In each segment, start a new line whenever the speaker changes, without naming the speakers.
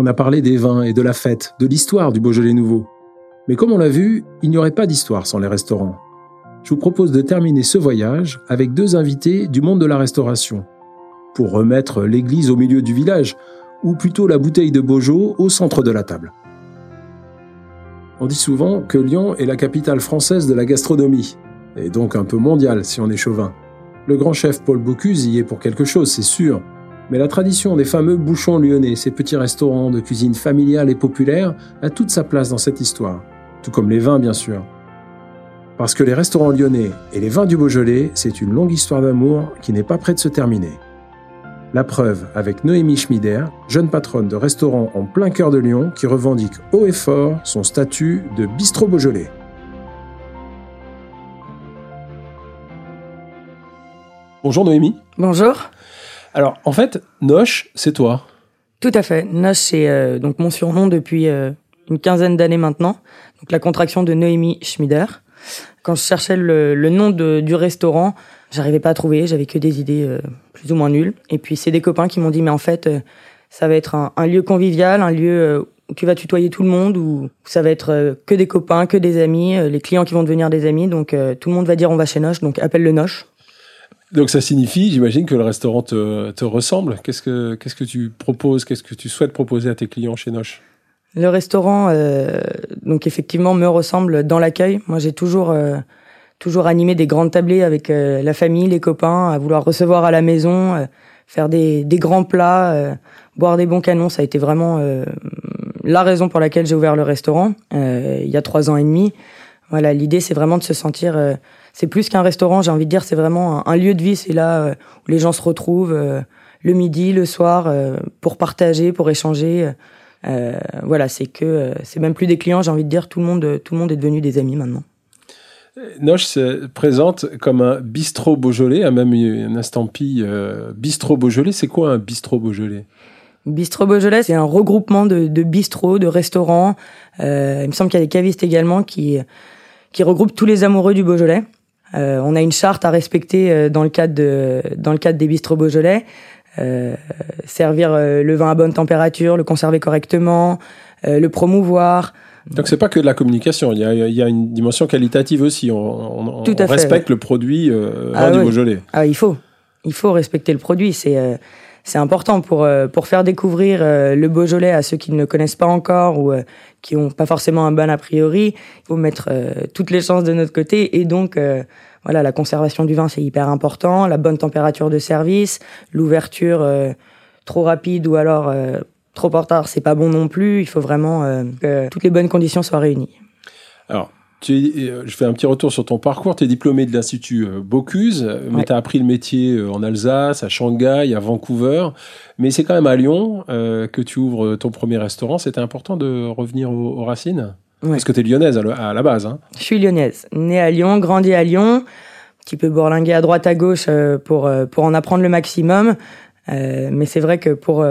On a parlé des vins et de la fête, de l'histoire du Beaujolais nouveau. Mais comme on l'a vu, il n'y aurait pas d'histoire sans les restaurants. Je vous propose de terminer ce voyage avec deux invités du monde de la restauration, pour remettre l'église au milieu du village, ou plutôt la bouteille de Beaujolais au centre de la table. On dit souvent que Lyon est la capitale française de la gastronomie, et donc un peu mondiale si on est chauvin. Le grand chef Paul Bocuse y est pour quelque chose, c'est sûr, mais la tradition des fameux bouchons lyonnais, ces petits restaurants de cuisine familiale et populaire, a toute sa place dans cette histoire, tout comme les vins bien sûr. Parce que les restaurants lyonnais et les vins du Beaujolais, c'est une longue histoire d'amour qui n'est pas près de se terminer. La preuve avec Noémie Schmider, jeune patronne de restaurant en plein cœur de Lyon qui revendique haut et fort son statut de bistrot Beaujolais. Bonjour Noémie.
Bonjour.
Alors, en fait, Noche, c'est toi.
Tout à fait. Noche, c'est euh, donc mon surnom depuis euh, une quinzaine d'années maintenant. Donc la contraction de Noémie Schmider. Quand je cherchais le, nom du restaurant, j'arrivais pas à trouver. J'avais que des idées euh, plus ou moins nulles. Et puis c'est des copains qui m'ont dit mais en fait, ça va être un, lieu convivial, un lieu où tu vas tutoyer tout le monde, où ça va être que des copains, que des amis, les clients qui vont devenir des amis. Donc tout le monde va dire on va chez Noche, donc appelle le Noche.
Donc ça signifie, j'imagine, que le restaurant te, te ressemble. Qu'est-ce que qu'est-ce que tu proposes, qu'est-ce que tu souhaites proposer à tes clients chez Noche?
Le restaurant, euh, donc effectivement, me ressemble dans l'accueil. Moi, j'ai toujours euh, toujours animé des grandes tablées avec euh, la famille, les copains, à vouloir recevoir à la maison, euh, faire des, des grands plats, euh, boire des bons canons. Ça a été vraiment la raison pour laquelle j'ai ouvert le restaurant il y a trois ans et demi. Voilà, l'idée, c'est vraiment de se sentir c'est plus qu'un restaurant, j'ai envie de dire, c'est vraiment un, lieu de vie. C'est là euh, où les gens se retrouvent euh, le midi, le soir, euh, pour partager, pour échanger. voilà, c'est que c'est même plus des clients, j'ai envie de dire, tout le monde, tout le monde est devenu des amis maintenant.
Noche se présente comme un bistrot Beaujolais, a même une estampille bistrot Beaujolais. C'est quoi un bistrot Beaujolais?
Bistrot Beaujolais, c'est un regroupement de, de bistrots, de restaurants. il me semble qu'il y a des cavistes également qui, qui regroupent tous les amoureux du Beaujolais. Euh, on a une charte à respecter euh, dans le cadre de, dans le cadre des bistrots Beaujolais. Euh, servir le vin à bonne température, le conserver correctement, le promouvoir.
Donc c'est pas que de la communication, il y a, il y a une dimension qualitative aussi. On, on,
Tout
on respecte le produit ah, du Beaujolais.
Ah, il faut, il faut respecter le produit. C'est c'est important pour pour faire découvrir le Beaujolais à ceux qui ne le connaissent pas encore ou qui ont pas forcément un bon a priori. Il faut mettre euh, toutes les chances de notre côté et donc euh, voilà, la conservation du vin c'est hyper important, la bonne température de service, l'ouverture euh, trop rapide ou alors trop en retard, c'est pas bon non plus. Il faut vraiment que toutes les bonnes conditions soient réunies.
Alors, tu je fais un petit retour sur ton parcours. Tu es diplômé de l'Institut Bocuse, mais tu as appris le métier en Alsace, à Shanghai, à Vancouver. Mais c'est quand même à Lyon euh, que tu ouvres ton premier restaurant. C'était important de revenir aux, racines? Parce que tu es lyonnaise à, la base. Hein.
Je suis lyonnaise. Née à Lyon, grandie à Lyon. Un petit peu bourlinguée à droite à gauche euh, pour, euh, pour en apprendre le maximum. mais c'est vrai que pour,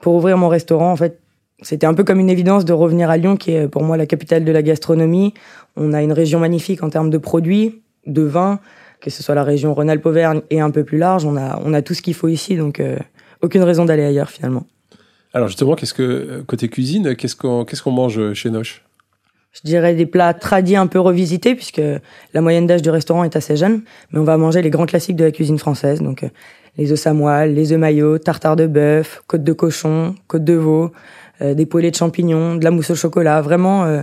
pour ouvrir mon restaurant, en fait, c'était un peu comme une évidence de revenir à Lyon, qui est pour moi la capitale de la gastronomie. On a une région magnifique en termes de produits, de vins, que ce soit la région Rhône-Alpes-Auvergne et un peu plus large. On a, on a tout ce qu'il faut ici. Donc, aucune raison d'aller ailleurs finalement.
Alors justement, qu'est-ce que côté cuisine, qu'est-ce qu'on qu'est-ce qu'on mange chez Noche?
Je dirais des plats tradis un peu revisités puisque la moyenne d'âge du restaurant est assez jeune, mais on va manger les grands classiques de la cuisine française, donc euh, les œufs samois, les œufs maillots, tartare de bœuf, côte de cochon, côte de veau, euh, des poêlés de champignons, de la mousse au chocolat, vraiment euh,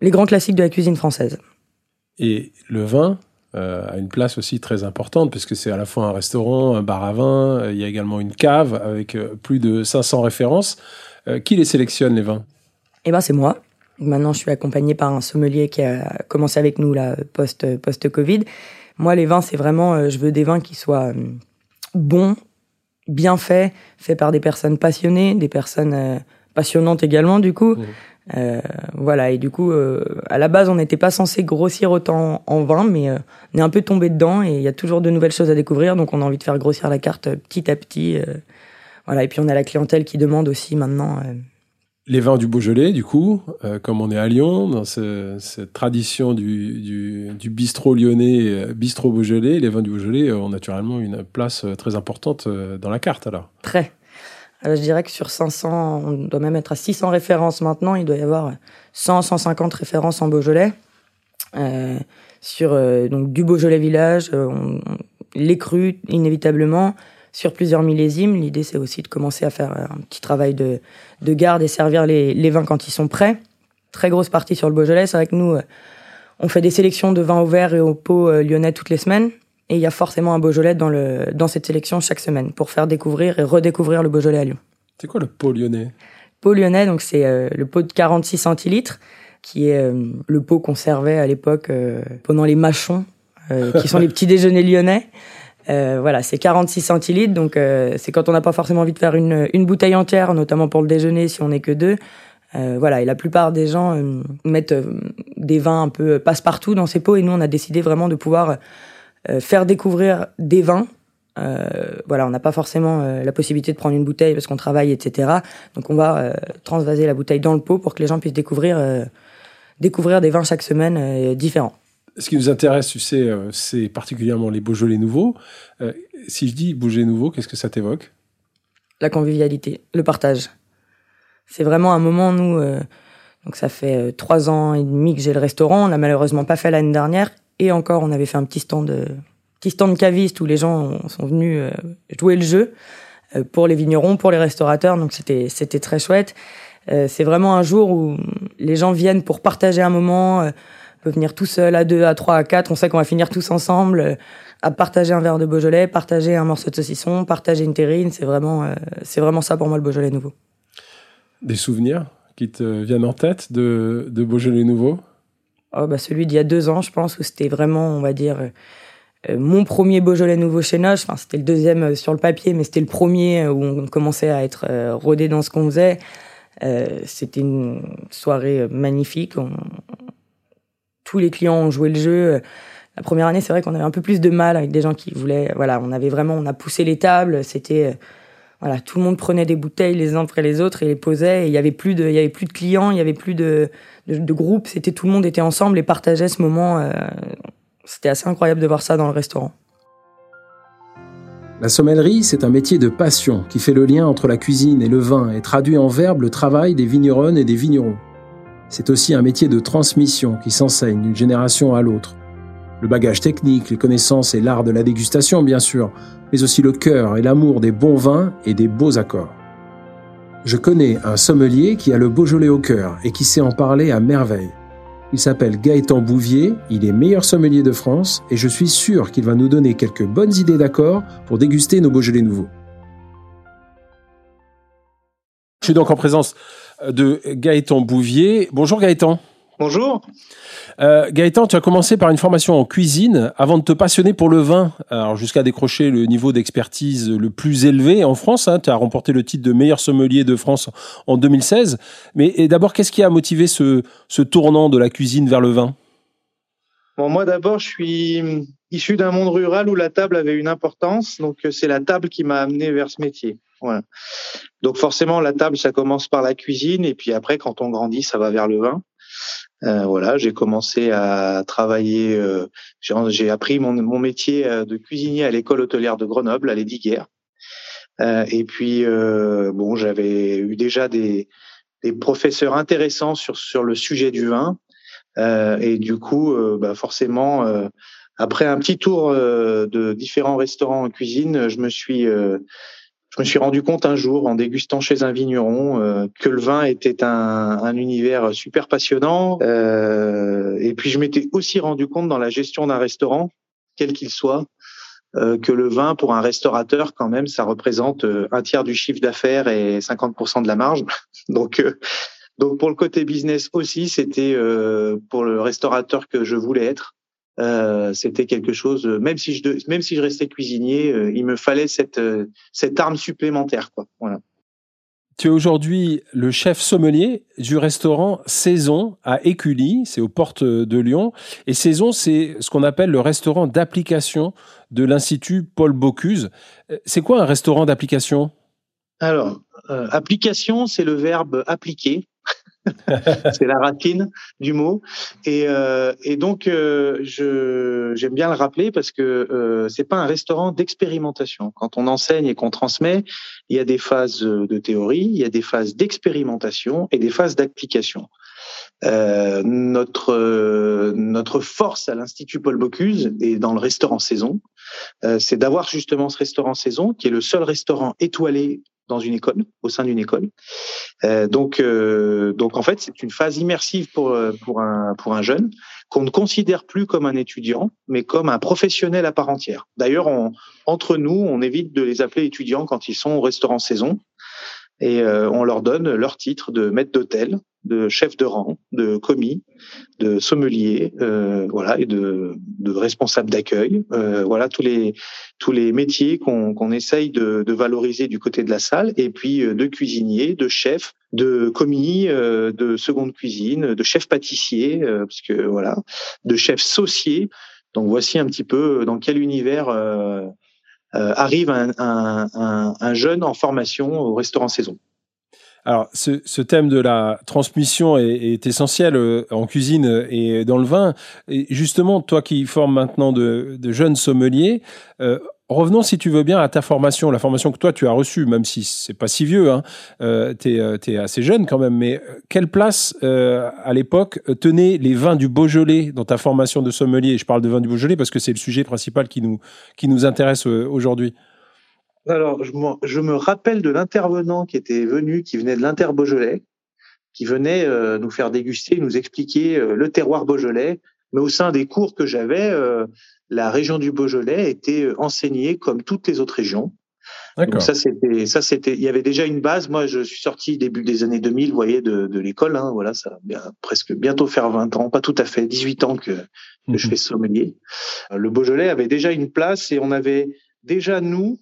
les grands classiques de la cuisine française.
Et le vin, euh, a une place aussi très importante puisque c'est à la fois un restaurant, un bar à vin, il y a également une cave avec plus de 500 références. qui les sélectionne les vins?
Eh ben c'est moi. Maintenant, je suis accompagné par un sommelier qui a commencé avec nous là post post Covid. Moi, les vins, c'est vraiment, je veux des vins qui soient bons, bien faits, faits par des personnes passionnées, des personnes passionnantes également du coup. Mmh. Euh, voilà, et du coup, euh, à la base, on n'était pas censé grossir autant en vin, mais euh, on est un peu tombé dedans et il y a toujours de nouvelles choses à découvrir, donc on a envie de faire grossir la carte petit à petit. voilà, et puis on a la clientèle qui demande aussi maintenant.
Les vins du Beaujolais, du coup, comme on est à Lyon, dans cette tradition du, bistrot lyonnais, bistrot Beaujolais, les vins du Beaujolais ont naturellement une place très importante dans la carte alors.
Très. je dirais que sur 500, on doit même être à 600 références maintenant. Il doit y avoir 100, 150 références en Beaujolais. Euh, sur euh, donc du Beaujolais village, euh, les crus inévitablement sur plusieurs millésimes. L'idée c'est aussi de commencer à faire un petit travail de, de garde et servir les, les vins quand ils sont prêts. Très grosse partie sur le Beaujolais. C'est vrai que nous, on fait des sélections de vins au verre et au pot lyonnais toutes les semaines. Et il y a forcément un Beaujolais dans, le, dans cette sélection chaque semaine pour faire découvrir et redécouvrir le Beaujolais à Lyon.
C'est quoi le pot lyonnais?
Pot lyonnais, donc c'est euh, le pot de 46 centilitres, qui est euh, le pot qu'on servait à l'époque euh, pendant les machons, qui sont les petits déjeuners lyonnais. Voilà, c'est 46 centilitres, donc c'est quand on n'a pas forcément envie de faire une, une bouteille entière, notamment pour le déjeuner si on n'est que deux. voilà, et la plupart des gens mettent des vins un peu passe-partout dans ces pots, et nous on a décidé vraiment de pouvoir euh, faire découvrir des vins. Euh, voilà, on n'a pas forcément euh, la possibilité de prendre une bouteille parce qu'on travaille, etc. Donc on va transvaser la bouteille dans le pot pour que les gens puissent découvrir, découvrir des vins chaque semaine différents.
Ce qui nous intéresse, tu sais, c'est particulièrement les Beaujolais nouveaux. si je dis Beaujolais nouveau, qu'est-ce que ça t'évoque?
La convivialité, le partage. C'est vraiment un moment, nous, donc ça fait trois ans et demi que j'ai le restaurant. On l'a malheureusement pas fait l'année dernière. Et encore, on avait fait un petit stand, de, petit stand caviste où les gens sont venus euh, jouer le jeu euh, pour les vignerons, pour les restaurateurs. Donc c'était c'était très chouette. Euh, c'est vraiment un jour où les gens viennent pour partager un moment. On peut venir tout seul, à deux, à trois, à quatre. On sait qu'on va finir tous ensemble à partager un verre de Beaujolais, partager un morceau de saucisson, partager une terrine. C'est vraiment, c'est vraiment ça pour moi le Beaujolais nouveau.
Des souvenirs qui te viennent en tête de, de Beaujolais nouveau?
Oh, bah, Celui d'il y a deux ans, je pense, où c'était vraiment, on va dire, euh, mon premier Beaujolais nouveau chez Noche. Enfin, c'était le deuxième euh, sur le papier, mais c'était le premier euh, où on commençait à être rodé dans ce qu'on faisait. c'était une soirée magnifique. Tous les clients ont joué le jeu. La première année, c'est vrai qu'on avait un peu plus de mal avec des gens qui voulaient. Voilà, on avait vraiment, on a poussé les tables. C'était voilà, tout le monde prenait des bouteilles les uns après les autres et les posait. Il y avait plus de, il y avait plus de clients, il y avait plus de, de, groupe. C'était tout le monde était ensemble et partageait ce moment. Euh, c'était assez incroyable de voir ça dans le restaurant.
La sommellerie, c'est un métier de passion qui fait le lien entre la cuisine et le vin et traduit en verbe le travail des vigneronnes et des vignerons. C'est aussi un métier de transmission qui s'enseigne d'une génération à l'autre. Le bagage technique, les connaissances et l'art de la dégustation, bien sûr, mais aussi le cœur et l'amour des bons vins et des beaux accords. Je connais un sommelier qui a le Beaujolais au cœur et qui sait en parler à merveille. Il s'appelle Gaëtan Bouvier, il est meilleur sommelier de France et je suis sûr qu'il va nous donner quelques bonnes idées d'accords pour déguster nos Beaujolais nouveaux. Je suis donc en présence de Gaëtan Bouvier. Bonjour Gaëtan.
Bonjour.
Euh, Gaëtan, tu as commencé par une formation en cuisine avant de te passionner pour le vin, alors jusqu'à décrocher le niveau d'expertise le plus élevé en France. Hein. tu as remporté le titre de meilleur sommelier de France en 2016. Mais d'abord, qu'est-ce qui a motivé ce, ce tournant de la cuisine vers le vin?
Bon, moi d'abord, je suis issu d'un monde rural où la table avait une importance, donc euh, c'est la table qui m'a amené vers ce métier. Donc forcément, la table, ça commence par la cuisine, et puis après, quand on grandit, ça va vers le vin. Euh, voilà, j'ai commencé à travailler. Euh, j'ai appris mon, mon, métier euh, de cuisinier à l'école hôtelière de Grenoble, à l'Ediguerre. Euh, et puis, bon, j'avais eu déjà des, des, professeurs intéressants sur sur le sujet du vin. et du coup, bah forcément, après un petit tour de différents restaurants en cuisine, je me suis je me suis rendu compte un jour en dégustant chez un vigneron euh, que le vin était un, un univers super passionnant. Euh, et puis je m'étais aussi rendu compte dans la gestion d'un restaurant, quel qu'il soit, euh, que le vin pour un restaurateur quand même ça représente un tiers du chiffre d'affaires et 50% de la marge. donc donc pour le côté business aussi, c'était pour le restaurateur que je voulais être. Euh, c'était quelque chose. Euh, même si je même si je restais cuisinier, euh, il me fallait cette cette arme supplémentaire, quoi. Voilà.
Tu es aujourd'hui le chef sommelier du restaurant Saison à Écully, c'est aux portes de Lyon. Et Saison, c'est ce qu'on appelle le restaurant d'application de l'Institut Paul Bocuse. C'est quoi un restaurant d'application?
Alors, application, c'est le verbe appliquer. c'est la racine du mot. Et, euh, et donc, euh, j'aime bien le rappeler parce que euh, c'est pas un restaurant d'expérimentation. Quand on enseigne et qu'on transmet, il y a des phases de théorie, il y a des phases d'expérimentation et des phases d'application. Euh, notre notre force à l'Institut Paul Bocuse et dans le restaurant saison, euh, c'est d'avoir justement ce restaurant saison qui est le seul restaurant étoilé dans une école, au sein d'une école. Euh, donc, euh, donc en fait, c'est une phase immersive pour euh, pour un pour un jeune qu'on ne considère plus comme un étudiant, mais comme un professionnel à part entière. D'ailleurs, entre nous, on évite de les appeler étudiants quand ils sont au restaurant saison, et on leur donne leur titre de maître d'hôtel, de chef de rang, de commis, de sommelier, euh, voilà, et de, de responsable d'accueil. Euh, voilà tous les tous les métiers qu'on qu'on essaye de, de, valoriser du côté de la salle, et puis euh, de cuisinier, de chef, de commis, euh, de seconde cuisine, de chef pâtissier, euh, parce que voilà, de chef saucier. Donc voici un petit peu dans quel univers arrive un, un, un, un jeune en formation au restaurant saison.
Alors, ce, ce, thème de la transmission est, est, essentiel euh, en cuisine et dans le vin. Et justement, toi qui formes maintenant de, de jeunes sommeliers, euh, revenons, si tu veux bien, à ta formation, la formation que toi tu as reçue, même si c'est pas si vieux, hein, euh, tu es, euh, assez jeune quand même, mais quelle place euh, à l'époque tenaient les vins du Beaujolais dans ta formation de sommelier? Je parle de vins du Beaujolais parce que c'est le sujet principal qui nous, qui nous intéresse aujourd'hui.
Alors, je, je, me rappelle de l'intervenant qui était venu, qui venait de l'Inter Beaujolais, qui venait euh, nous faire déguster, nous expliquer euh, le terroir Beaujolais. Mais au sein des cours que j'avais, euh, la région du Beaujolais était euh, enseignée comme toutes les autres régions. Donc ça c'était ça c'était il y avait déjà une base. Moi je suis sorti début des années 2000, vous voyez, de, de l'école. Hein, voilà, ça bien presque bientôt faire 20 ans, pas tout à fait, 18 ans que, que je mhm. fais sommelier. Le Beaujolais avait déjà une place et on avait déjà nous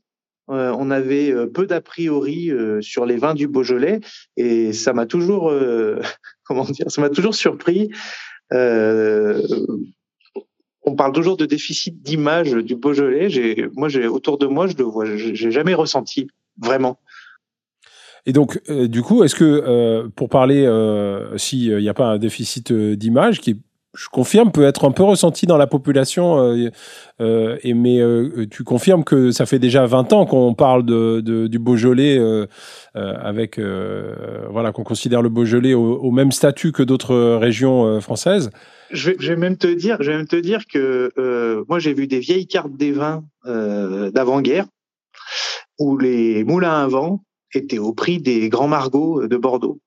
euh, on avait euh, peu d'a priori euh, sur les vins du Beaujolais et ça m'a toujours, comment dire, ça m'a toujours surpris. on parle toujours de déficit d'image du Beaujolais. J'ai, moi, autour de moi, je le vois, jamais ressenti vraiment.
Et donc, du coup, est-ce que pour parler, s'il n'y a pas un déficit d'image qui est je confirme, peut être un peu ressenti dans la population. Euh, euh, et, mais euh, tu confirmes que ça fait déjà 20 ans qu'on parle de, du Beaujolais, avec voilà, qu'on considère le Beaujolais au, au même statut que d'autres régions françaises.
Je vais, je vais, même te dire, je vais même te dire que moi j'ai vu des vieilles cartes des vins d'avant-guerre où les moulins à vent étaient au prix des grands margots de Bordeaux.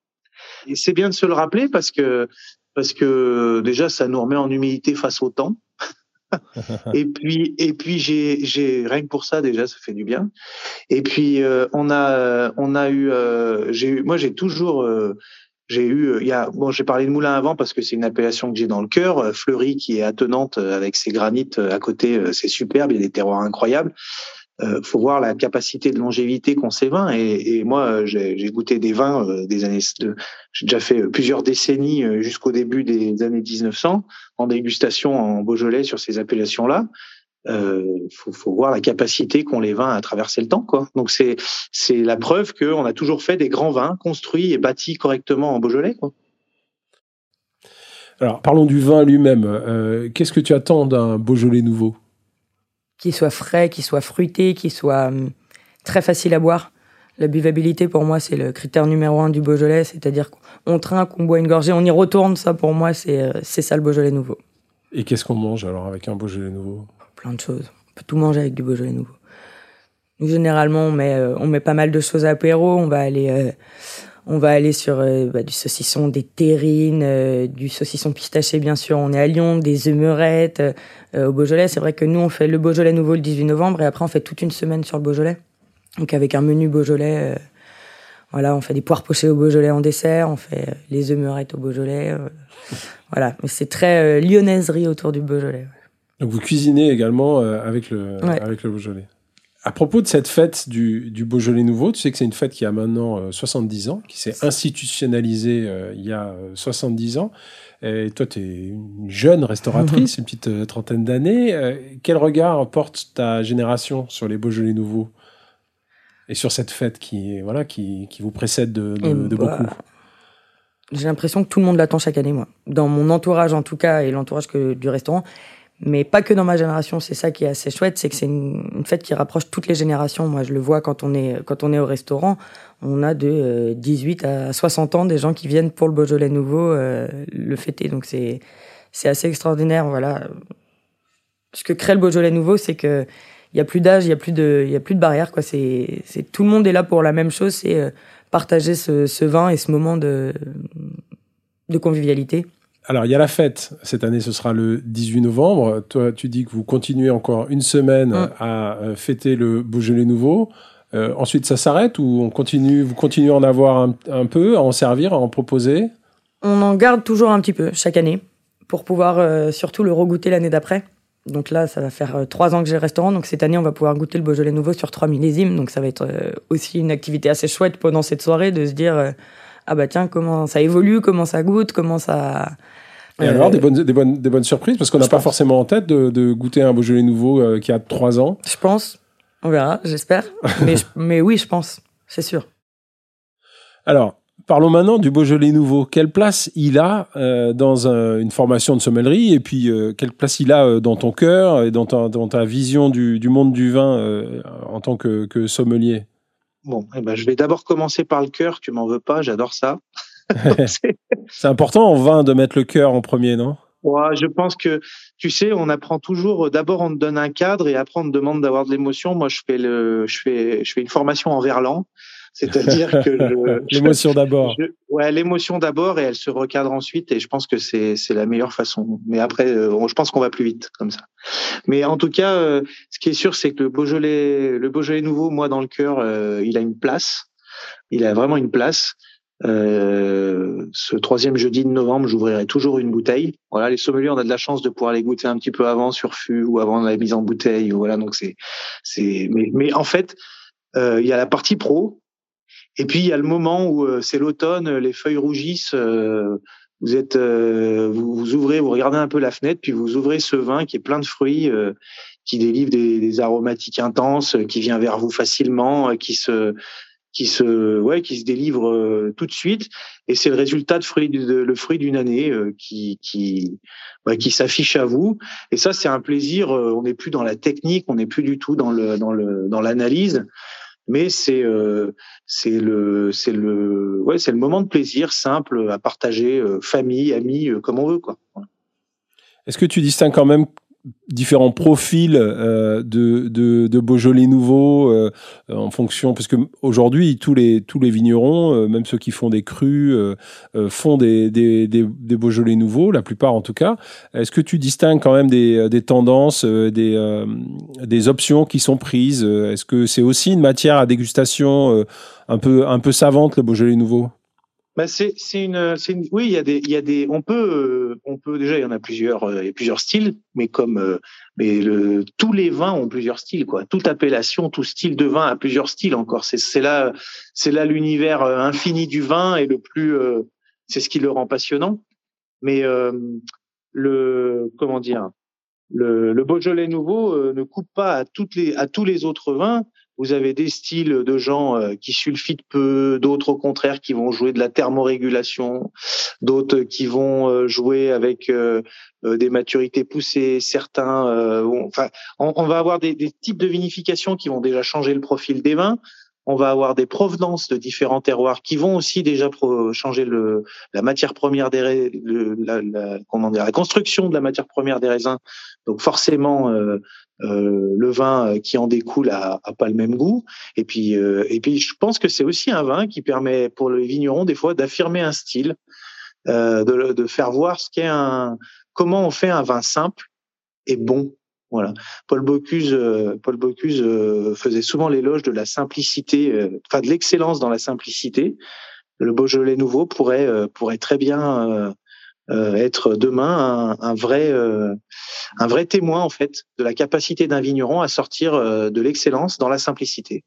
Et c'est bien de se le rappeler parce que parce que déjà ça nous remet en humilité face au temps. et puis et puis j'ai j'ai rien que pour ça déjà ça fait du bien. Et puis euh, on a on a eu euh, j'ai eu moi j'ai toujours euh, j'ai eu il y a bon j'ai parlé de moulin à vent parce que c'est une appellation que j'ai dans le cœur Fleury qui est attenante avec ses granites à côté c'est superbe il y a des terroirs incroyables euh, faut voir la capacité de longévité qu'ont ces vins. Et, moi, j'ai goûté des vins euh, des années. De, j'ai déjà fait plusieurs décennies euh, jusqu'au début des années 1900 en dégustation en Beaujolais sur ces appellations-là. Euh, faut, voir la capacité qu'ont les vins à traverser le temps, quoi. Donc c'est c'est la preuve qu'on a toujours fait des grands vins construits et bâtis correctement en Beaujolais, quoi.
Alors parlons du vin lui-même. Euh, Qu'est-ce que tu attends d'un Beaujolais nouveau?
Qu'il soit frais, qu'il soit fruité, qu'il soit hum, très facile à boire. La buvabilité, pour moi, c'est le critère numéro un du Beaujolais, c'est-à-dire qu'on trinque, on boit une gorgée, on y retourne. Ça, pour moi, c'est euh, c'est ça le Beaujolais nouveau.
Et qu'est-ce qu'on mange alors avec un Beaujolais nouveau?
Plein de choses. On peut tout manger avec du Beaujolais nouveau. généralement, on met, euh, on met pas mal de choses à apéro. On va aller euh, on va aller sur euh, bah, du saucisson, des terrines, euh, du saucisson pistaché bien sûr. On est à Lyon, des œumerettes euh, au Beaujolais. C'est vrai que nous on fait le Beaujolais nouveau le 18 novembre et après on fait toute une semaine sur le Beaujolais. Donc avec un menu Beaujolais, voilà, on fait des poires pochées au Beaujolais en dessert, on fait les œumerettes au Beaujolais. voilà, mais c'est très lyonnaiserie autour du Beaujolais.
Donc vous cuisinez également avec le avec le Beaujolais à propos de cette fête du, du, Beaujolais nouveau, tu sais que c'est une fête qui a maintenant 70 euh, ans, qui s'est institutionnalisée euh, il y a 70 euh, ans. Et toi, tu es une jeune restauratrice, une petite trentaine d'années. quel regard porte ta génération sur les Beaujolais nouveaux et sur cette fête qui, voilà, qui, qui vous précède de, de, de bah, beaucoup?
j'ai l'impression que tout le monde l'attend chaque année, moi. Dans mon entourage, en tout cas, et l'entourage du restaurant. Mais pas que dans ma génération. C'est ça qui est assez chouette, c'est que c'est une, fête qui rapproche toutes les générations. Moi, je le vois quand on est, quand on est au restaurant. On a de 18 euh, à 60 ans des gens qui viennent pour le Beaujolais nouveau euh, le fêter. Donc c'est, c'est assez extraordinaire. Voilà. Ce que crée le Beaujolais nouveau, c'est que il y a plus d'âge, il y a plus de, il y a plus de barrières quoi. C'est, c'est tout le monde est là pour la même chose, c'est euh, partager ce, ce, vin et ce moment de, de convivialité.
Alors, il y a la fête. Cette année, ce sera le 18 novembre. Toi, tu dis que vous continuez encore une semaine mm. à euh, fêter le Beaujolais nouveau. Euh, ensuite, ça s'arrête ou on continue, vous continuez à en avoir un, un, peu, à en servir, à en proposer?
On en garde toujours un petit peu chaque année pour pouvoir surtout le regoûter l'année d'après. Donc là, ça va faire euh, trois ans que j'ai le restaurant. Donc cette année, on va pouvoir goûter le Beaujolais nouveau sur trois millésimes. Donc ça va être euh, aussi une activité assez chouette pendant cette soirée de se dire euh, ah bah tiens comment ça évolue, comment ça goûte, comment ça.
Et alors des bonnes, des bonnes, des bonnes surprises parce qu'on n'a pas forcément en tête de, de, goûter un Beaujolais nouveau qui a trois ans.
Je pense. On verra, j'espère. mais, mais oui, je pense, c'est sûr.
Alors, Parlons maintenant du Beaujolais nouveau. Quelle place il a euh, dans une formation de sommellerie? Et puis euh, quelle place il a euh, dans ton cœur et dans ta, vision du, monde du vin en tant que, sommelier?
Bon, eh ben, je vais d'abord commencer par le cœur. Tu m'en veux pas, j'adore ça.
C'est important en vin de mettre le cœur en premier, non?
Ouais, je pense que tu sais, on apprend toujours. D'abord, on te donne un cadre et après on te demande d'avoir de l'émotion. Moi, je fais le, je fais, je fais une formation en verlan. C'est-à-dire que
l'émotion d'abord.
Ouais, l'émotion d'abord et elle se recadre ensuite et je pense que c'est c'est la meilleure façon. Mais après, euh, je pense qu'on va plus vite comme ça. Mais en tout cas, euh, ce qui est sûr, c'est que le Beaujolais, le Beaujolais nouveau, moi dans le cœur, euh, il a une place. Il a vraiment une place. Euh, ce troisième jeudi de novembre, j'ouvrirai toujours une bouteille. Voilà, les sommeliers, on a de la chance de pouvoir les goûter un petit peu avant sur fût ou avant la mise en bouteille. Voilà, donc c'est, c'est. Mais, mais en fait, euh, il y a la partie pro et puis il y a le moment où euh, c'est l'automne, les feuilles rougissent. Euh, vous êtes, euh, vous, ouvrez, vous regardez un peu la fenêtre, puis vous ouvrez ce vin qui est plein de fruits, qui délivre des, des, aromatiques intenses, qui vient vers vous facilement, qui se, qui se, ouais, qui se délivre tout de suite. Et c'est le résultat de fruit, de, le fruit d'une année qui, qui, ouais, qui s'affiche à vous. Et ça, c'est un plaisir. on n'est plus dans la technique, on n'est plus du tout dans le, dans le, dans l'analyse mais c'est euh, c'est le c'est le ouais c'est le moment de plaisir simple à partager euh, famille amis euh, comme on veut quoi.
Est-ce que tu distingues quand même différents profils euh, de, de, de, Beaujolais nouveau euh, en fonction parce que aujourd'hui tous les tous les vignerons euh, même ceux qui font des crus font des, des, des, des, Beaujolais nouveaux la plupart en tout cas. Est-ce que tu distingues quand même des, des tendances des, des options qui sont prises? Est-ce que c'est aussi une matière à dégustation un peu un peu savante le Beaujolais nouveau?
Bah c'est une, une, oui il y a des il y a des on peut on peut déjà il y en a plusieurs euh, il y a plusieurs styles mais comme euh, mais le tous les vins ont plusieurs styles quoi. Toute appellation tout style de vin a plusieurs styles encore. C'est là c'est là l'univers euh, infini du vin et le plus c'est ce qui le rend passionnant. Mais le comment dire le, le Beaujolais nouveau ne coupe pas à toutes les à tous les autres vins vous avez des styles de gens euh, qui sulfitent peu, d'autres au contraire qui vont jouer de la thermorégulation, d'autres qui vont euh, jouer avec euh, des maturités poussées. Certains, enfin, on, va avoir des, des types de vinification qui vont déjà changer le profil des vins on va avoir des provenances de différents terroirs qui vont aussi déjà changer le, la matière première des la, la, comment dire, la construction de la matière première des raisins. Donc forcément, euh, le vin qui en découle a, a, pas le même goût. Et puis, euh, et puis, je pense que c'est aussi un vin qui permet pour le vigneron des fois d'affirmer un style, euh, de, de, faire voir ce qu'est un, comment on fait un vin simple et bon. Voilà. Paul Bocuse, Paul Bocuse faisait souvent l'éloge de la simplicité, enfin de l'excellence dans la simplicité. Le Beaujolais nouveau pourrait pourrait très bien euh, être demain un, vrai euh, témoin en fait de la capacité d'un vigneron à sortir euh, de l'excellence dans la simplicité.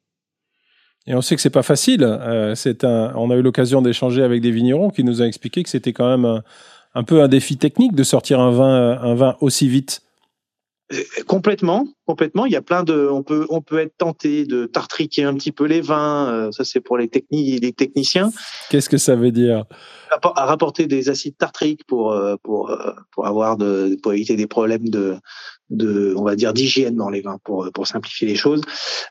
Et on sait que c'est pas facile. on a eu l'occasion d'échanger avec des vignerons qui nous ont expliqué que c'était quand même un, peu un défi technique de sortir un un vin aussi vite.
Complètement, complètement. Il y a plein de, on peut, on peut être tenté de tartriquer un petit peu les vins. ça, c'est pour les techniques, les techniciens.
Qu'est-ce que ça veut dire?
À rapporter des acides tartriques pour, pour, pour avoir de, pour éviter des problèmes de, de, on va dire, d'hygiène dans les vins pour pour simplifier les choses.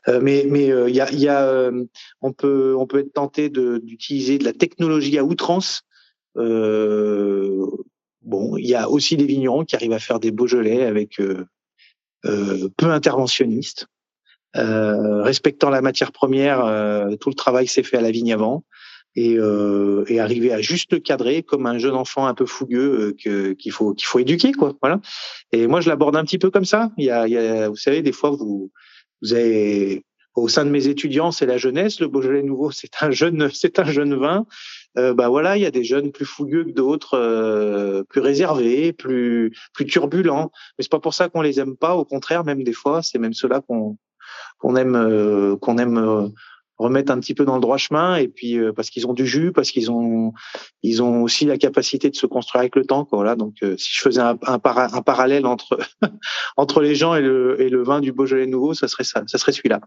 Euh, mais mais euh, il y a, y a euh, on peut on peut être tenté d'utiliser de, la technologie à outrance. bon, il y a aussi des vignerons qui arrivent à faire des Beaujolais avec peu interventionnistes. respectant la matière première, tout le travail s'est fait à la vigne avant et, euh, et arriver à juste cadrer comme un jeune enfant un peu fougueux euh, qu'il faut qu'il faut éduquer quoi voilà et moi je l'aborde un petit peu comme ça il y a, il y a vous savez des fois vous vous avez au sein de mes étudiants c'est la jeunesse le Beaujolais nouveau c'est un jeune c'est un jeune vin euh, bah voilà il y a des jeunes plus fougueux que d'autres euh, plus réservés plus plus turbulents. Mais c'est pas pour ça qu'on les aime pas. Au contraire même des fois c'est même ceux-là qu'on qu'on aime euh, qu'on aime remettre un petit peu dans le droit chemin et puis euh, parce qu'ils ont du jus parce qu'ils ont ils ont aussi la capacité de se construire avec le temps quoi, voilà. Donc euh, si je faisais un, un, un parallèle entre entre les gens et le et le vin du Beaujolais nouveau ça serait ça ça serait celui-là.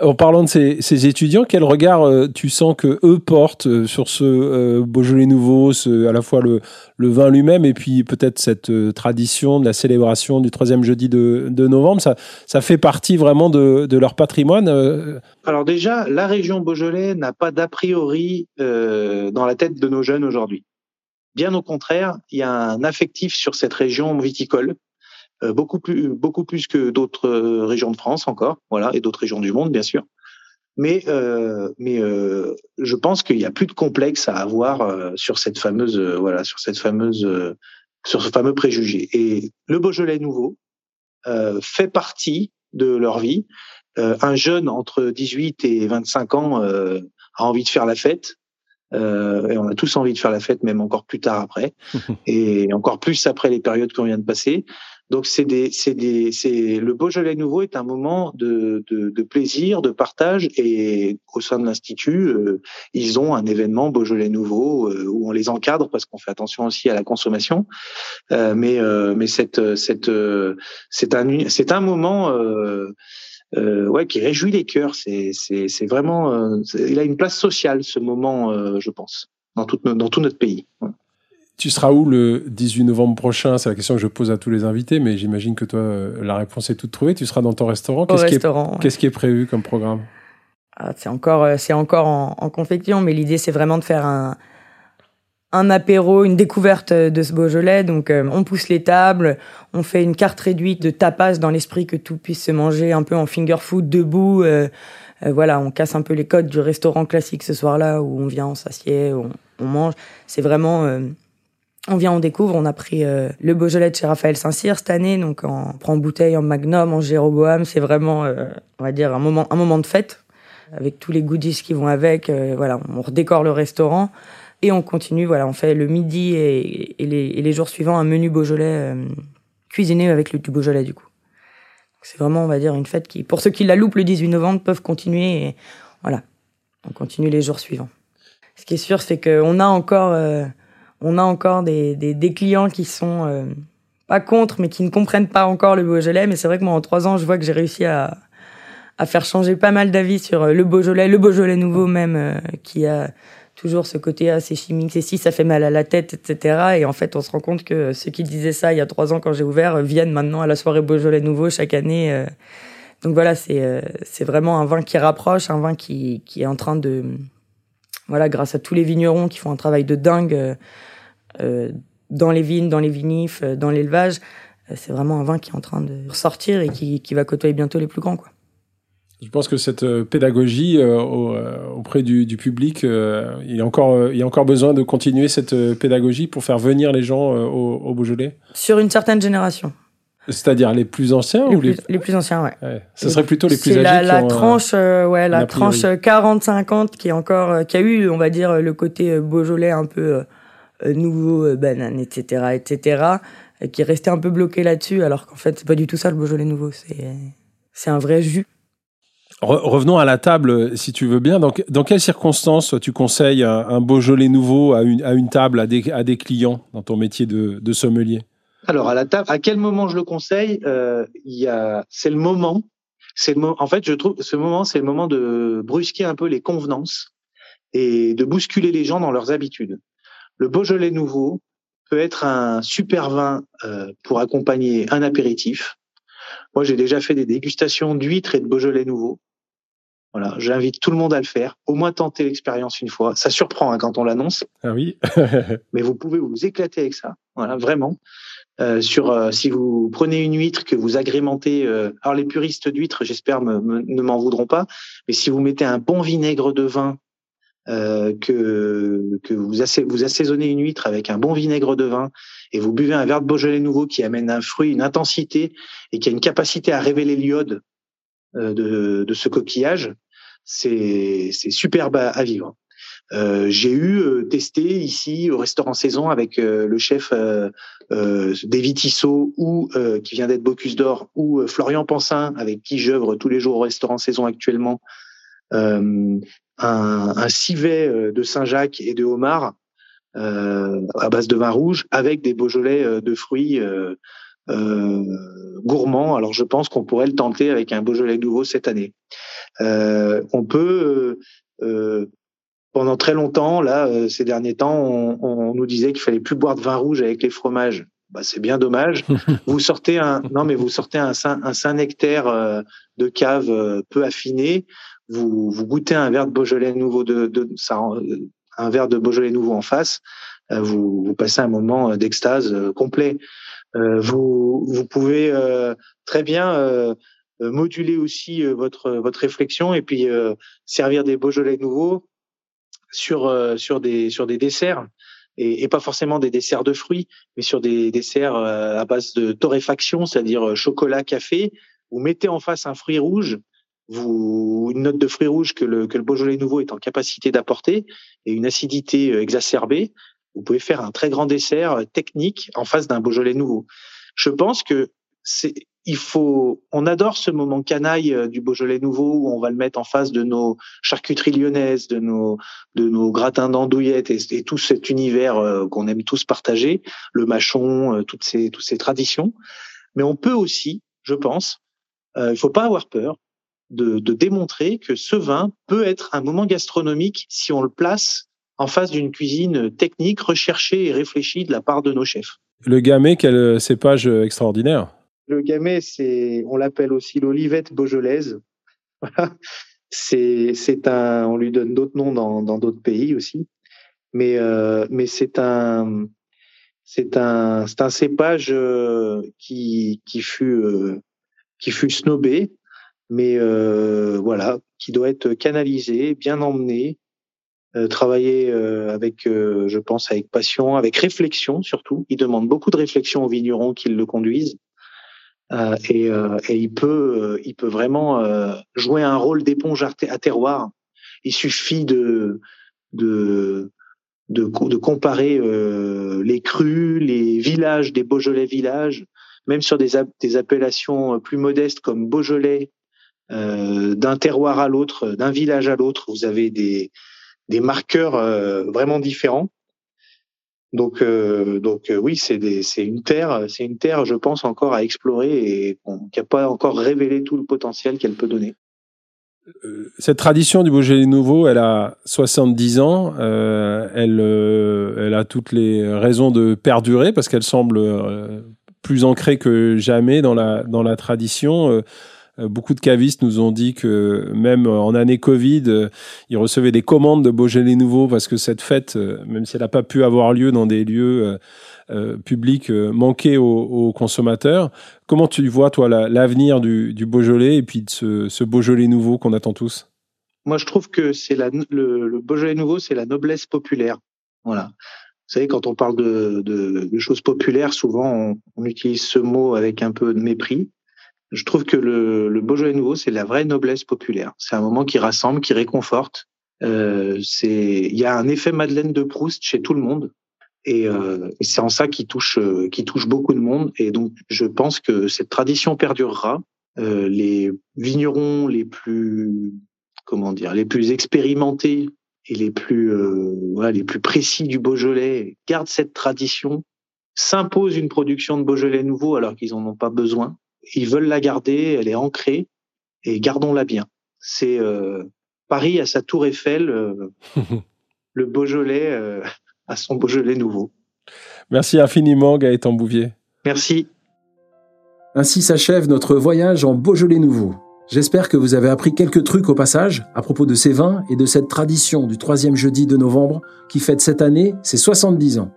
En parlant de ces, ces, étudiants, quel regard euh, tu sens que eux portent sur ce Beaujolais nouveau, ce, à la fois le, le vin lui-même et puis peut-être cette tradition de la célébration du troisième jeudi de, de novembre? Ça, ça, fait partie vraiment de, de leur patrimoine
Alors déjà, la région Beaujolais n'a pas d'a priori dans la tête de nos jeunes aujourd'hui. Bien au contraire, il y a un affectif sur cette région viticole euh, beaucoup plus beaucoup plus que d'autres euh, régions de France encore, voilà, et d'autres régions du monde bien sûr. Mais euh, mais euh, je pense qu'il y a plus de complexe à avoir euh, sur cette fameuse voilà sur cette fameuse sur ce fameux préjugé. Et le Beaujolais nouveau fait partie de leur vie. Un jeune entre 18 et 25 ans a envie de faire la fête. Euh, et on a tous envie de faire la fête, même encore plus tard après, et encore plus après les périodes qu'on vient de passer. Donc c'est des, c'est des, c'est le Beaujolais nouveau est un moment de, de, de, plaisir, de partage et au sein de l'institut, euh, ils ont un événement Beaujolais nouveau euh, où on les encadre parce qu'on fait attention aussi à la consommation. Euh, mais mais cette cette c'est un c'est un moment ouais qui réjouit les cœurs. C'est c'est c'est vraiment il a une place sociale ce moment, je pense, dans tout dans tout notre pays.
Tu seras où le 18 novembre prochain? C'est la question que je pose à tous les invités, mais j'imagine que toi, euh, la réponse est toute trouvée. Tu seras dans ton restaurant.
Qu'est-ce qui, est,
qu'est-ce qui est prévu comme programme?
Ah, C'est encore, euh, c'est encore en, en confection, mais l'idée, c'est vraiment de faire un, un apéro, une découverte de ce Beaujolais. Donc, euh, on pousse les tables, on fait une carte réduite de tapas dans l'esprit que tout puisse se manger un peu en finger food debout. voilà, on casse un peu les codes du restaurant classique ce soir-là où on vient, on s'assied, on, on mange. C'est vraiment on vient, on découvre. On a pris euh, le Beaujolais de chez Raphaël Saint-Cyr cette année, donc on prend bouteille, en Magnum, en Jéroboam. C'est vraiment, euh, on va dire, un moment, un moment de fête avec tous les goodies qui vont avec. Euh, voilà, on redécore le restaurant et on continue. Voilà, on fait le midi et, les, jours suivants un menu Beaujolais cuisiné avec le du Beaujolais du coup. C'est vraiment, on va dire, une fête qui, pour ceux qui la loupent le 18 novembre, peuvent continuer. Et voilà, on continue les jours suivants. Ce qui est sûr, c'est qu'on a encore on a encore des, clients qui sont euh, pas contre, mais qui ne comprennent pas encore le Beaujolais. Mais c'est vrai que moi, en trois ans, je vois que j'ai réussi à, à faire changer pas mal d'avis sur euh, le Beaujolais, le Beaujolais nouveau même, euh, qui a toujours ce côté assez chimique, c'est si ça fait mal à la tête, etc. Et en fait, on se rend compte que ceux qui disaient ça il y a trois ans quand j'ai ouvert viennent maintenant à la soirée Beaujolais nouveau chaque année. Donc voilà, c'est c'est vraiment un vin qui rapproche, un vin qui, qui est en train de voilà, grâce à tous les vignerons qui font un travail de dingue euh, dans les vignes, dans les vinifs, euh, dans l'élevage. Euh, c'est vraiment un vin qui est en train de ressortir et qui, qui va côtoyer bientôt les plus grands. Quoi.
Je pense que cette pédagogie auprès du, du public, il, y a encore, il y a encore besoin de continuer cette pédagogie pour faire venir les gens au, au, Beaujolais
Sur une certaine génération.
C'est-à-dire les plus anciens
les
ou
plus, les... plus anciens, ouais.
ouais. Ce serait plutôt les plus âgés.
La, la
ont,
tranche, ouais, la tranche 40-50 qui est encore, qui a eu, on va dire, le côté Beaujolais un peu euh, nouveau euh, banane, etc., etc., qui est resté un peu bloqué là-dessus, alors qu'en fait, c'est pas du tout ça le Beaujolais nouveau. C'est, c'est un vrai jus.
Revenons à la table, si tu veux bien. Dans, quelles circonstances tu conseilles un, Beaujolais nouveau à une, table, à des, clients dans ton métier de, sommelier?
Alors à la table, à quel moment je le conseille? Euh, c'est le moment. En fait, je trouve ce moment, c'est le moment de brusquer un peu les convenances et de bousculer les gens dans leurs habitudes. Le Beaujolais nouveau peut être un super vin euh, pour accompagner un apéritif. Moi, j'ai déjà fait des dégustations d'huîtres et de Beaujolais nouveau. Voilà, j'invite tout le monde à le faire. Au moins tenter l'expérience une fois. Ça surprend hein, quand on l'annonce.
Ah oui.
mais vous pouvez vous éclater avec ça. Voilà, vraiment. Euh, sur euh, si vous prenez une huître que vous agrémentez. Euh, alors les puristes d'huîtres, j'espère, ne m'en voudront pas. Mais si vous mettez un bon vinaigre de vin euh, que, que vous, vous assaisonnez une huître avec un bon vinaigre de vin et vous buvez un verre de Beaujolais nouveau qui amène un fruit, une intensité et qui a une capacité à révéler l'iode de, de, ce coquillage, c'est superbe à, vivre. Euh, j'ai eu euh, testé ici au restaurant Saison avec euh, le chef euh, David Tissot ou qui vient d'être Bocuse d'Or ou Florian Pansin avec qui j'œuvre tous les jours au restaurant Saison actuellement un, un civet de Saint-Jacques et de homard à base de vin rouge avec des Beaujolais de fruits euh, gourmand. Alors je pense qu'on pourrait le tenter avec un Beaujolais nouveau cette année. Euh, on peut euh, pendant très longtemps, là, ces derniers temps, on, on nous disait qu'il fallait plus boire de vin rouge avec les fromages. Bah, c'est bien dommage. vous sortez un, non, mais vous sortez un saint, un saint nectaire de cave peu affiné. Vous, vous goûtez un verre de Beaujolais nouveau de, de ça, un verre de Beaujolais nouveau en face. Vous, vous passez un moment d'extase complet. Euh, vous, vous pouvez euh, très bien euh, moduler aussi votre votre réflexion et puis servir des Beaujolais nouveaux sur sur des sur des desserts et, et, pas forcément des desserts de fruits, mais sur des desserts à base de torréfaction, c'est-à-dire chocolat, café. Vous mettez en face un fruit rouge, vous une note de fruit rouge que le que le Beaujolais nouveau est en capacité d'apporter et une acidité exacerbée vous pouvez faire un très grand dessert euh, technique en face d'un Beaujolais nouveau. Je pense que c'est il faut, on adore ce moment canaille euh, du Beaujolais nouveau où on va le mettre en face de nos charcuteries lyonnaises, de nos, de nos gratins d'andouillettes et, tout cet univers euh, qu'on aime tous partager, le machon, toutes ces, toutes ces traditions. Mais on peut aussi, je pense, il faut pas avoir peur de, de démontrer que ce vin peut être un moment gastronomique si on le place en face d'une cuisine technique, recherchée et réfléchie de la part de nos chefs.
Le gamay, quel cépage extraordinaire
Le gamay, c'est, on l'appelle aussi l'olivette beaujolaise. c'est, c'est un, on lui donne d'autres noms dans, d'autres pays aussi, mais euh, mais c'est un, c'est un, c'est un cépage euh, qui qui fut euh, qui fut snobé, mais voilà, qui doit être canalisé, bien emmené, euh, travailler euh, avec, euh, je pense, avec passion, avec réflexion surtout. Il demande beaucoup de réflexion aux vignerons qui le conduisent. Et, et, il peut, il peut vraiment jouer un rôle d'éponge à terroir. Il suffit de, de, de, de comparer les crus, les villages des Beaujolais villages, même sur des, des appellations plus modestes comme Beaujolais, euh, d'un terroir à l'autre, d'un village à l'autre, vous avez des, des marqueurs euh, vraiment différents. Donc, euh, donc euh, oui, c'est une terre, c'est une terre, je pense, encore à explorer et qui n'a pas encore révélé tout le potentiel qu'elle peut donner.
Cette tradition du Beaujolais nouveau, elle a 70 ans. elle, elle a toutes les raisons de perdurer parce qu'elle semble plus ancrée que jamais dans la, dans la tradition. Euh, beaucoup de cavistes nous ont dit que même en année Covid, euh, ils recevaient des commandes de Beaujolais nouveau parce que cette fête, euh, même si elle n'a pas pu avoir lieu dans des lieux publics, manquait aux, consommateurs. Comment tu vois, toi, l'avenir du, Beaujolais et puis de ce, Beaujolais nouveau qu'on attend tous?
Moi, je trouve que c'est le, Beaujolais nouveau, c'est la noblesse populaire. Voilà. Vous savez, quand on parle de, choses populaires, souvent on, utilise ce mot avec un peu de mépris. Je trouve que le, le Beaujolais nouveau, c'est la vraie noblesse populaire. C'est un moment qui rassemble, qui réconforte. Euh, il y a un effet Madeleine de Proust chez tout le monde, et, euh, c'est en ça qui touche, euh, qui touche beaucoup de monde. Et donc, je pense que cette tradition perdurera. Euh, les vignerons les plus, comment dire, les plus expérimentés et les plus, euh, voilà, les plus précis du Beaujolais gardent cette tradition s'imposent une production de Beaujolais nouveau alors qu'ils en ont pas besoin. Ils veulent la garder, elle est ancrée et gardons-la bien. C'est euh, Paris à sa tour Eiffel, euh, le Beaujolais euh, à son Beaujolais nouveau.
Merci infiniment Gaëtan Bouvier.
Merci.
Ainsi s'achève notre voyage en Beaujolais nouveau. J'espère que vous avez appris quelques trucs au passage à propos de ces vins et de cette tradition du troisième jeudi de novembre qui fête cette année ses 70 ans.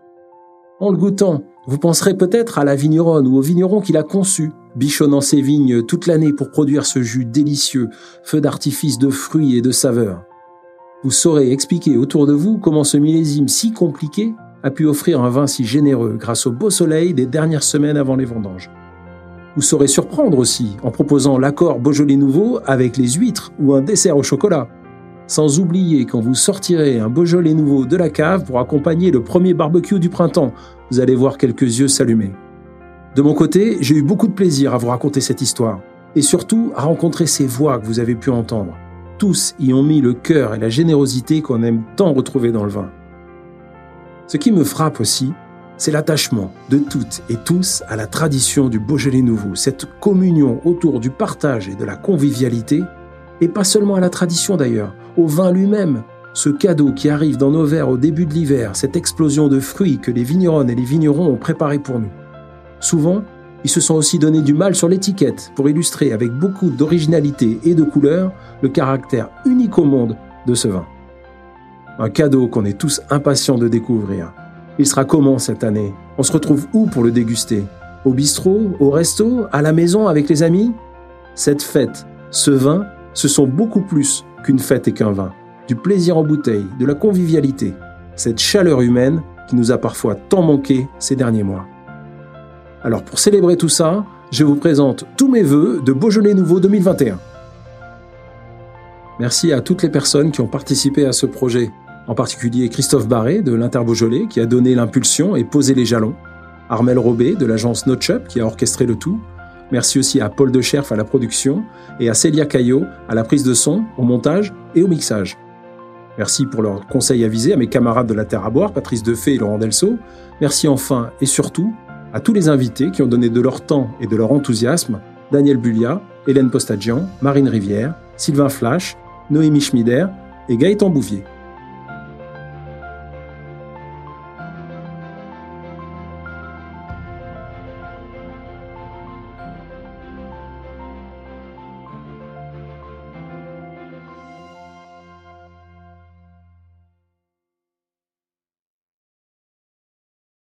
En le goûtant, vous penserez peut-être à la vigneronne ou au vigneron qui l'a conçu, bichonnant ses vignes toute l'année pour produire ce jus délicieux, feu d'artifice de fruits et de saveurs. Vous saurez expliquer autour de vous comment ce millésime si compliqué a pu offrir un vin si généreux grâce au beau soleil des dernières semaines avant les vendanges. Vous saurez surprendre aussi en proposant l'accord Beaujolais nouveau avec les huîtres ou un dessert au chocolat. Sans oublier quand vous sortirez un Beaujolais nouveau de la cave pour accompagner le premier barbecue du printemps, vous allez voir quelques yeux s'allumer. De mon côté, j'ai eu beaucoup de plaisir à vous raconter cette histoire et surtout à rencontrer ces voix que vous avez pu entendre. Tous y ont mis le cœur et la générosité qu'on aime tant retrouver dans le vin. Ce qui me frappe aussi, c'est l'attachement de toutes et tous à la tradition du Beaujolais nouveau, cette communion autour du partage et de la convivialité, et pas seulement à la tradition d'ailleurs, au vin lui-même, ce cadeau qui arrive dans nos verres au début de l'hiver, cette explosion de fruits que les vigneronnes et les vignerons ont préparé pour nous. Souvent, ils se sont aussi donné du mal sur l'étiquette pour illustrer avec beaucoup d'originalité et de couleur le caractère unique au monde de ce vin. Un cadeau qu'on est tous impatients de découvrir. Il sera comment cette année? On se retrouve où pour le déguster? Au bistrot? Au resto? À la maison avec les amis? Cette fête, ce vin, ce sont beaucoup plus qu'une fête et qu'un vin. Du plaisir en bouteille, de la convivialité, cette chaleur humaine qui nous a parfois tant manqué ces derniers mois. Alors pour célébrer tout ça, je vous présente tous mes voeux de Beaujolais Nouveau 2021. Merci à toutes les personnes qui ont participé à ce projet en particulier Christophe Barré de l'Inter-Beaujolais qui a donné l'impulsion et posé les jalons, Armel Robé de l'agence Notchup qui a orchestré le tout. Merci aussi à Paul Decherf à la production et à Célia Caillot à la prise de son, au montage et au mixage. Merci pour leurs conseils avisés à mes camarades de la Terre à boire, Patrice Defay et Laurent Delso. Merci enfin et surtout à tous les invités qui ont donné de leur temps et de leur enthousiasme, Daniel Bullia, Hélène Postagian, Marine Rivière, Sylvain Flash, Noémie Schmider et Gaëtan Bouvier.